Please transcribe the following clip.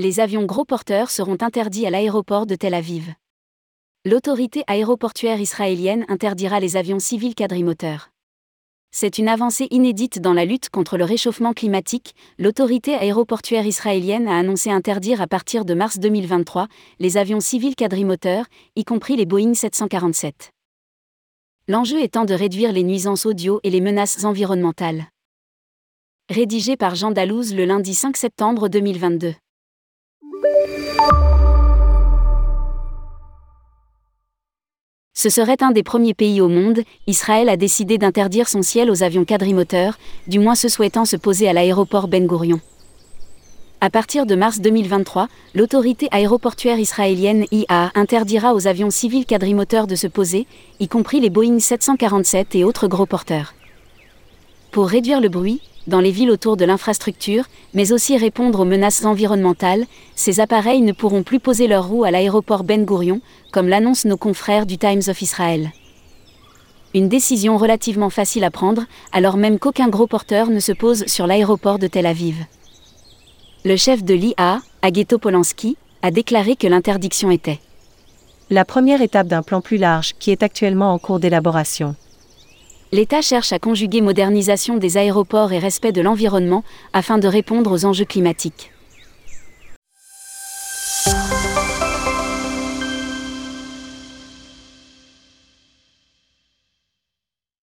Les avions gros porteurs seront interdits à l'aéroport de Tel Aviv. L'autorité aéroportuaire israélienne interdira les avions civils quadrimoteurs. C'est une avancée inédite dans la lutte contre le réchauffement climatique. L'autorité aéroportuaire israélienne a annoncé interdire à partir de mars 2023 les avions civils quadrimoteurs, y compris les Boeing 747. L'enjeu étant de réduire les nuisances audio et les menaces environnementales. Rédigé par Jean Dalouse le lundi 5 septembre 2022. Ce serait un des premiers pays au monde, Israël a décidé d'interdire son ciel aux avions quadrimoteurs, du moins ceux souhaitant se poser à l'aéroport Ben Gurion. À partir de mars 2023, l'autorité aéroportuaire israélienne IA interdira aux avions civils quadrimoteurs de se poser, y compris les Boeing 747 et autres gros porteurs. Pour réduire le bruit, dans les villes autour de l'infrastructure, mais aussi répondre aux menaces environnementales, ces appareils ne pourront plus poser leurs roues à l'aéroport Ben Gurion, comme l'annoncent nos confrères du Times of Israel. Une décision relativement facile à prendre, alors même qu'aucun gros porteur ne se pose sur l'aéroport de Tel Aviv. Le chef de l'IA, Ageto Polanski, a déclaré que l'interdiction était la première étape d'un plan plus large qui est actuellement en cours d'élaboration l'État cherche à conjuguer modernisation des aéroports et respect de l'environnement afin de répondre aux enjeux climatiques.